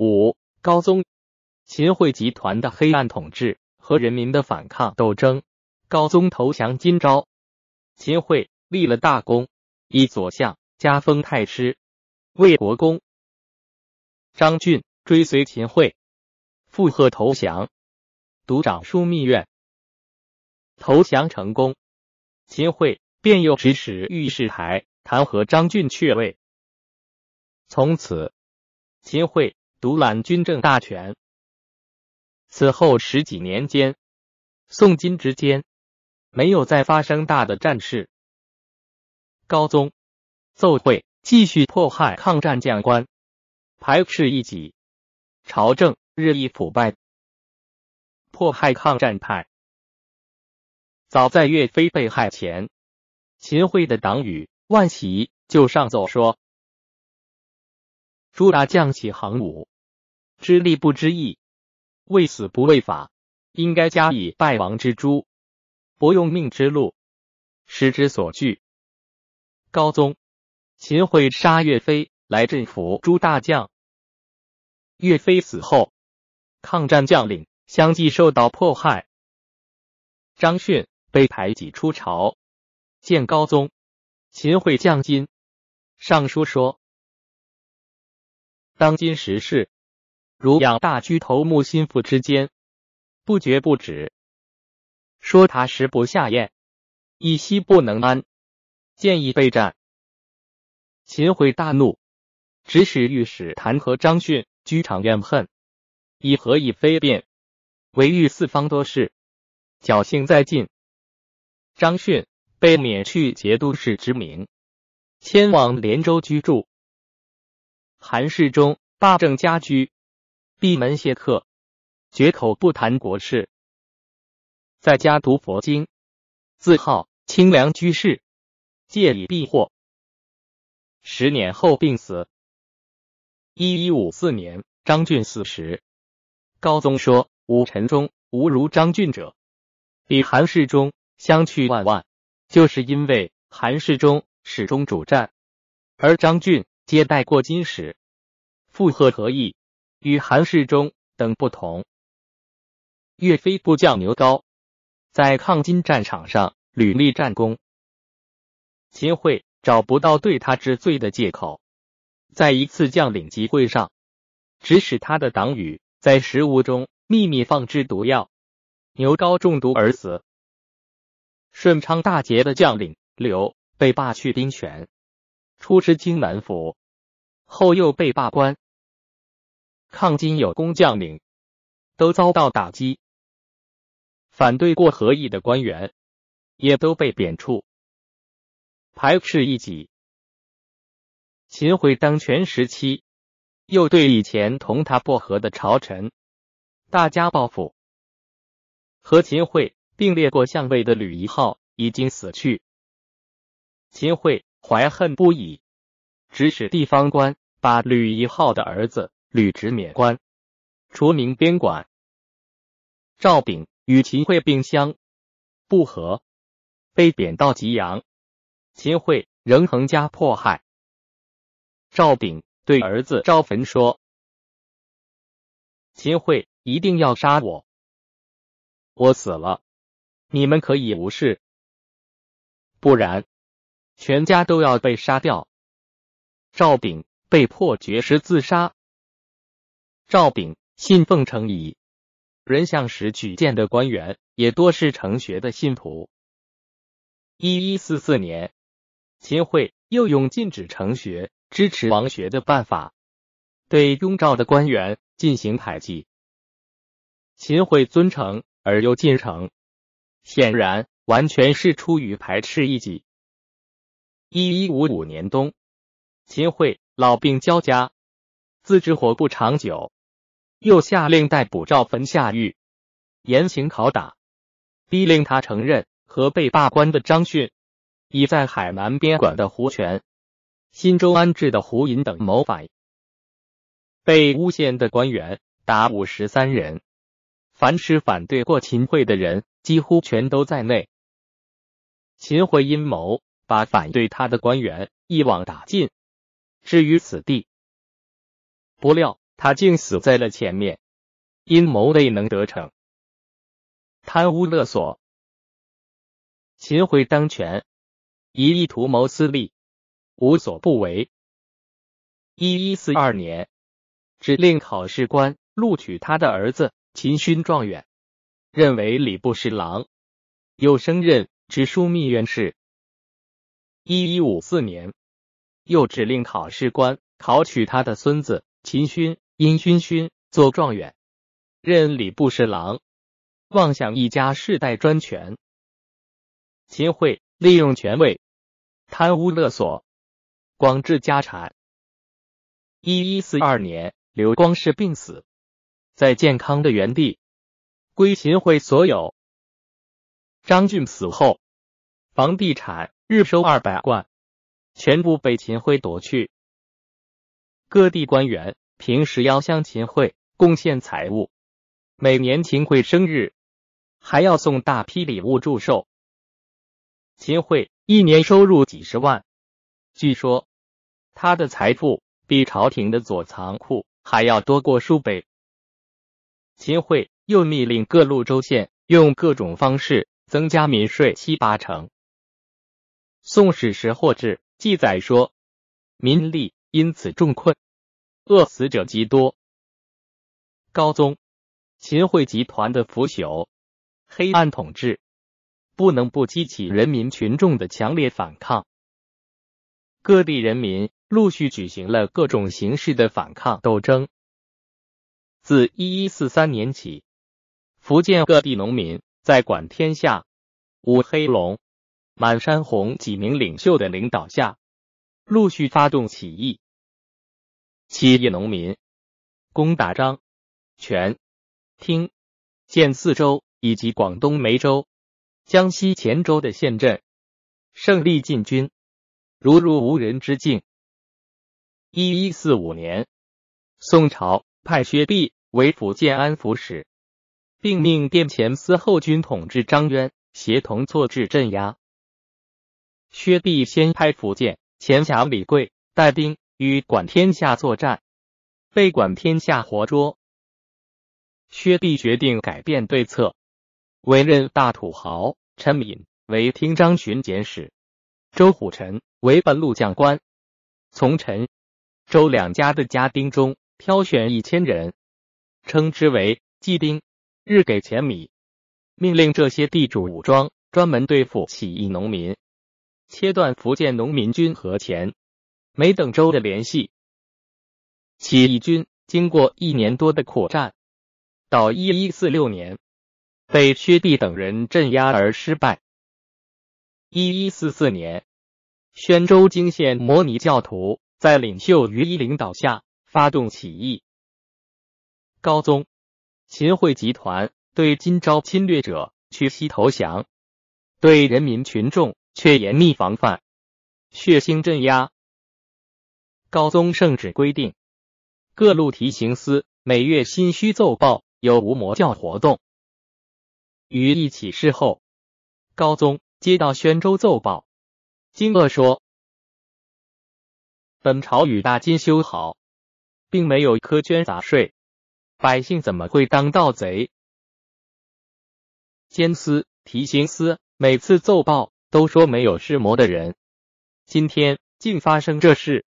五、高宗秦桧集团的黑暗统治和人民的反抗斗争。高宗投降金朝，秦桧立了大功，以左相加封太师，魏国公。张俊追随秦桧，附和投降，独掌枢密院。投降成功，秦桧便又指使御史台弹劾张俊却位。从此，秦桧独揽军政大权。此后十几年间，宋金之间。没有再发生大的战事。高宗奏会继续迫害抗战将官，排斥异己，朝政日益腐败，迫害抗战派。早在岳飞被害前，秦桧的党羽万喜就上奏说：“朱大将起行武，知利不知义，畏死不畏法，应该加以败亡之诛。”不用命之路，时之所惧。高宗秦桧杀岳飞来镇抚诸大将。岳飞死后，抗战将领相继受到迫害。张逊被排挤出朝，见高宗秦桧降金，上书说：当今时事，如养大居头目心腹之间，不绝不止。说他食不下咽，一息不能安，建议备战。秦桧大怒，指使御史弹劾张逊，居场怨恨，以何以非辩？为欲四方多事，侥幸在尽。张逊被免去节度使之名，迁往连州居住。韩世忠罢政家居，闭门谢客，绝口不谈国事。在家读佛经，自号清凉居士，借以避祸。十年后病死。一一五四年，张俊死时，高宗说：“武臣中无如张俊者，比韩世忠相去万万。”就是因为韩世忠始终主战，而张俊接待过金使，附和何意，与韩世忠等不同。岳飞部将牛皋。在抗金战场上屡立战功，秦桧找不到对他治罪的借口，在一次将领集会上，指使他的党羽在食物中秘密放置毒药，牛皋中毒而死。顺昌大捷的将领刘被罢去兵权，出师荆南府，后又被罢官。抗金有功将领都遭到打击。反对过和议的官员也都被贬黜，排斥异己。秦桧当权时期，又对以前同他不和的朝臣大加报复。和秦桧并列过相位的吕夷浩已经死去，秦桧怀恨不已，指使地方官把吕夷浩的儿子履职免官，除名边管。赵炳。与秦桧并相不和，被贬到吉阳。秦桧仍横加迫害。赵炳对儿子赵焚说：“秦桧一定要杀我，我死了，你们可以无事；不然，全家都要被杀掉。”赵炳被迫绝食自杀。赵炳信奉程颐。人向时举荐的官员也多是程学的信徒。一一四四年，秦桧又用禁止程学、支持王学的办法，对雍赵的官员进行排挤。秦桧尊程而又禁程，显然完全是出于排斥异己。一一五五年冬，秦桧老病交加，自知活不长久。又下令逮捕赵汾下狱，严刑拷打，逼令他承认和被罢官的张逊。已在海南边管的胡权、新州安置的胡寅等谋反。被诬陷的官员。达五十三人，凡是反对过秦桧的人，几乎全都在内。秦桧阴谋。把反对他的官员。一网打尽，置于死地。不料。他竟死在了前面，阴谋未能得逞，贪污勒索。秦桧当权，一意图谋私利，无所不为。一一四二年，指令考试官。录取他的儿子。秦勋状元，任为礼部侍郎，又升任。直枢密院事。一一五四年，又指令考试官。考取他的孙子。秦勋。因勋勋做状元，任礼部侍郎，妄想一家世代专权。秦桧利用权位，贪污勒索，广置家产。一一四二年，刘光世病死，在健康的原地，归秦桧所有。张俊死后，房地产日收二百贯，全部被秦桧夺去。各地官员。平时要向秦桧贡献财物，每年秦桧生日还要送大批礼物祝寿。秦桧一年收入几十万，据说他的财富比朝廷的左藏库还要多过数倍。秦桧又密令各路州县用各种方式增加民税七八成。《宋史识货志》记载说，民力因此重困。饿死者极多。高宗秦桧集团的腐朽、黑暗统治，不能不激起人民群众的强烈反抗。各地人民陆续举行了各种形式的反抗斗争。自一一四三年起，福建各地农民在管天下、吴黑龙、满山红几名领袖的领导下，陆续发动起义。七叶农民攻打张、全、汀、建四州以及广东梅州、江西乾州的县镇，胜利进军，如入无人之境。一一四五年，宋朝派薛弼为福建安抚使，并命殿前司后军统制张渊协同错置镇压。薛弼先派福建前辖李贵带兵。与管天下作战，被管天下活捉。薛弼决定改变对策，委任大土豪陈敏为听章巡检使，周虎臣为本路将官，从陈、周两家的家丁中挑选一千人，称之为祭丁，日给钱米，命令这些地主武装，专门对付起义农民，切断福建农民军和钱。没等州的联系，起义军经过一年多的苦战，到一一四六年被薛弼等人镇压而失败。一一四四年，宣州泾县摩尼教徒在领袖于一领导下发动起义。高宗秦桧集团对今朝侵略者屈膝投降，对人民群众却严密防范，血腥镇压。高宗圣旨规定，各路提刑司每月薪须奏报有无魔教活动。于一起事后，高宗接到宣州奏报，惊愕说：“本朝与大金修好，并没有苛捐杂税，百姓怎么会当盗贼？监司、提刑司每次奏报都说没有弑魔的人，今天竟发生这事。”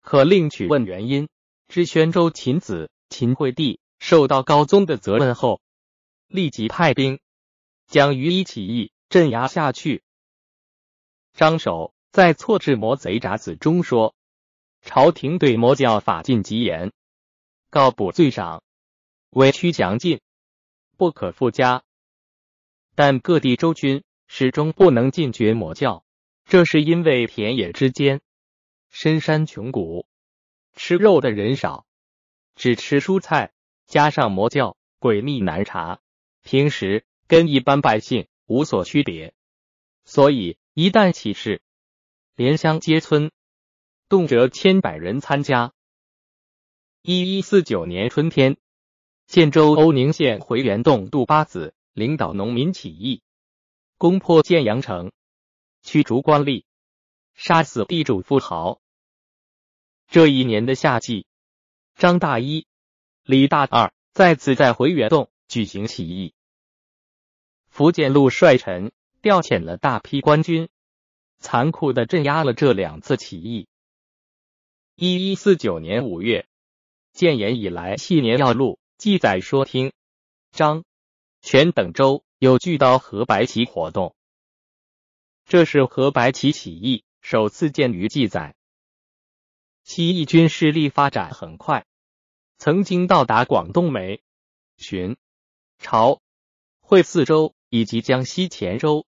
可另取问原因。知宣州秦子秦惠帝受到高宗的责问后，立即派兵将于一起义镇压下去。张守在《错置魔贼札子》中说：“朝廷对魔教法禁极严，告补罪赏，委屈强禁，不可复加。但各地州军始终不能禁绝魔教，这是因为田野之间。”深山穷谷，吃肉的人少，只吃蔬菜，加上魔教诡秘难查，平时跟一般百姓无所区别，所以一旦起事，连乡街村动辄千百人参加。一一四九年春天，建州欧宁县回元洞杜八子领导农民起义，攻破建阳城，驱逐官吏。杀死地主富豪。这一年的夏季，张大一李大二再次在回元洞举行起义，福建路率臣调遣了大批官军，残酷的镇压了这两次起义。一一四九年五月，建炎以来系年要录记载说，听张全等州有巨刀和白旗活动，这是和白旗起义首次见于记载。起义军势力发展很快，曾经到达广东梅、浔、潮、会四州以及江西虔州。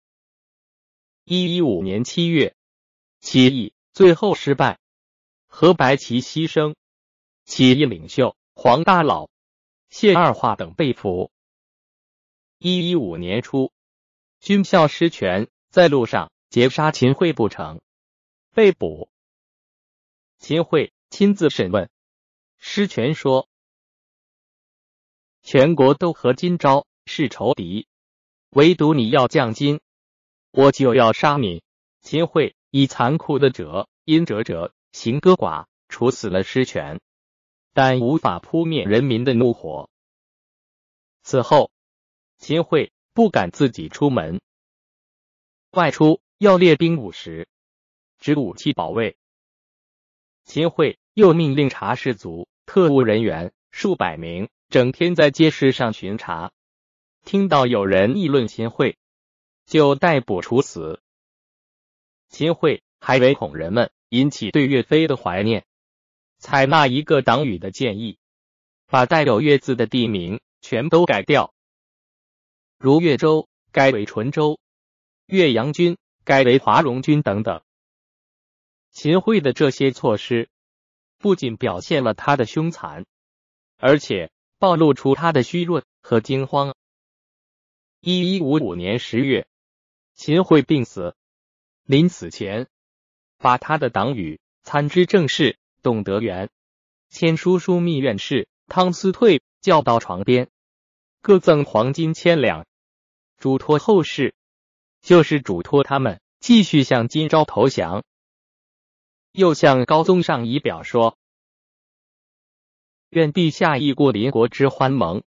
一一五年七月，起义最后失败，何白旗牺牲，起义领袖黄大老、谢二化等被俘。一一五年初，军校失权在路上劫杀秦桧不成，被捕。秦桧亲自审问，施权说：“全国都和金朝是仇敌，唯独你要降金，我就要杀你。”秦桧以残酷的折阴折折行割寡，处死了施权，但无法扑灭人民的怒火。此后，秦桧不敢自己出门，外出要列兵五十，指武器保卫。秦桧又命令查氏族特务人员数百名，整天在街市上巡查，听到有人议论秦桧，就逮捕处死。秦桧还唯恐人们引起对岳飞的怀念，采纳一个党羽的建议，把带有“岳”字的地名全都改掉，如岳州改为淳州，岳阳军改为华容军等等。秦桧的这些措施，不仅表现了他的凶残，而且暴露出他的虚弱和惊慌。一一五五年十月，秦桧病死，临死前，把他的党羽参知政事董德元、签书枢密院事汤思退叫到床边，各赠黄金千两，嘱托后事，就是嘱托他们继续向金朝投降。又向高宗上仪表说：“愿陛下义过邻国之欢盟，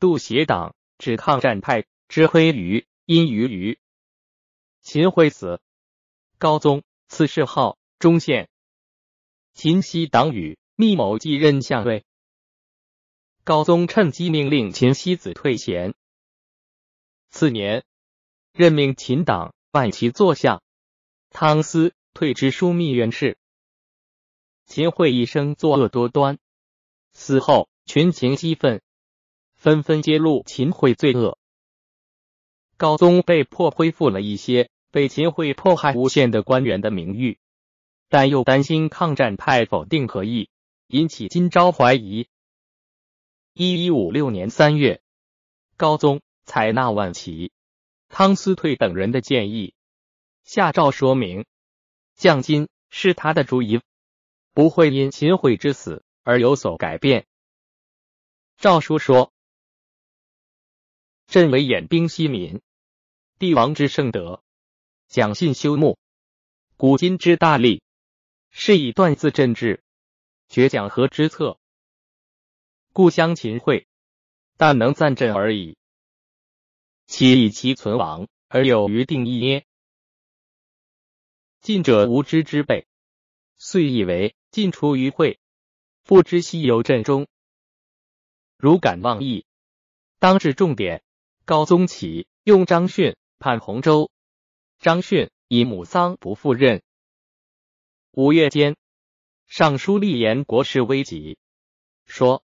度邪党之抗战派之黑余阴于余。”秦桧死，高宗赐谥号忠献。秦西党羽密谋继任相位，高宗趁机命令秦西子退贤。次年，任命秦党万骑坐相，汤思退之枢密院事。秦桧一生作恶多端，死后群情激愤，纷纷揭露秦桧罪恶。高宗被迫恢复了一些被秦桧迫害诬陷的官员的名誉，但又担心抗战派否定和议，引起金朝怀疑。一一五六年三月，高宗采纳万齐、汤思退等人的建议，下诏说明降金是他的主意。不会因秦桧之死而有所改变。诏书说：“朕为演兵息民，帝王之圣德，讲信修睦，古今之大利，是以断字政治，绝讲和之策。故相秦桧，但能赞朕而已。其以其存亡而有余定义耶？近者无知之辈，遂以为。”进出于会，不知西游阵中。如敢妄议，当至重点。高宗起用张逊判洪州，张逊以母丧不赴任。五月间，尚书立言国事危急，说：“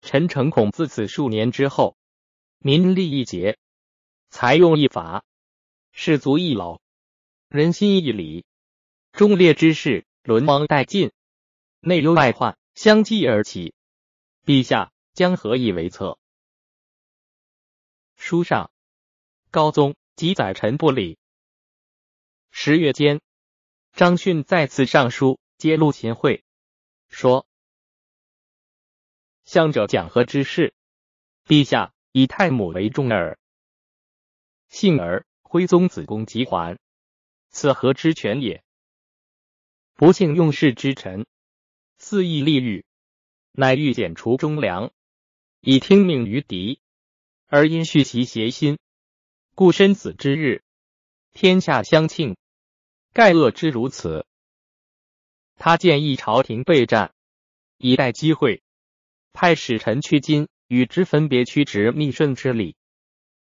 臣诚恐自此数年之后，民利一竭，财用一乏，士卒一老，人心一离。”忠烈之士沦亡殆尽，内忧外患相继而起，陛下将何以为策？书上，高宗即载臣不理。十月间，张逊再次上书揭露秦桧，说：“向者讲和之事，陛下以太母为重耳。幸而徽宗子宫即还，此何之权也？”不幸用事之臣，肆意利欲，乃欲剪除忠良，以听命于敌，而因恤其邪心，故身死之日，天下相庆，盖恶之如此。他建议朝廷备战，以待机会，派使臣去金，与之分别屈直逆顺之礼，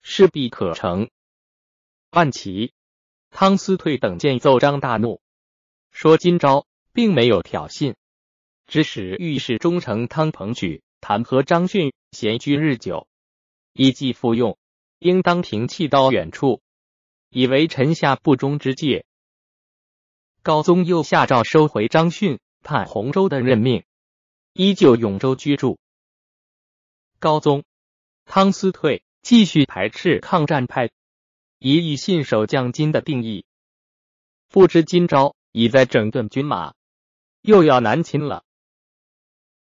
势必可成。万其汤思退等见奏章大怒，说今朝并没有挑衅，指使御史中丞汤鹏举弹劾张逊，闲居日久，以计复用，应当停弃刀远处，以为臣下不忠之戒。高宗又下诏收回张逊判洪州的任命，依旧永州居住。高宗汤思退继续排斥抗战派，一意信守将金的定义。不知今朝已在整顿军马，又要南侵了。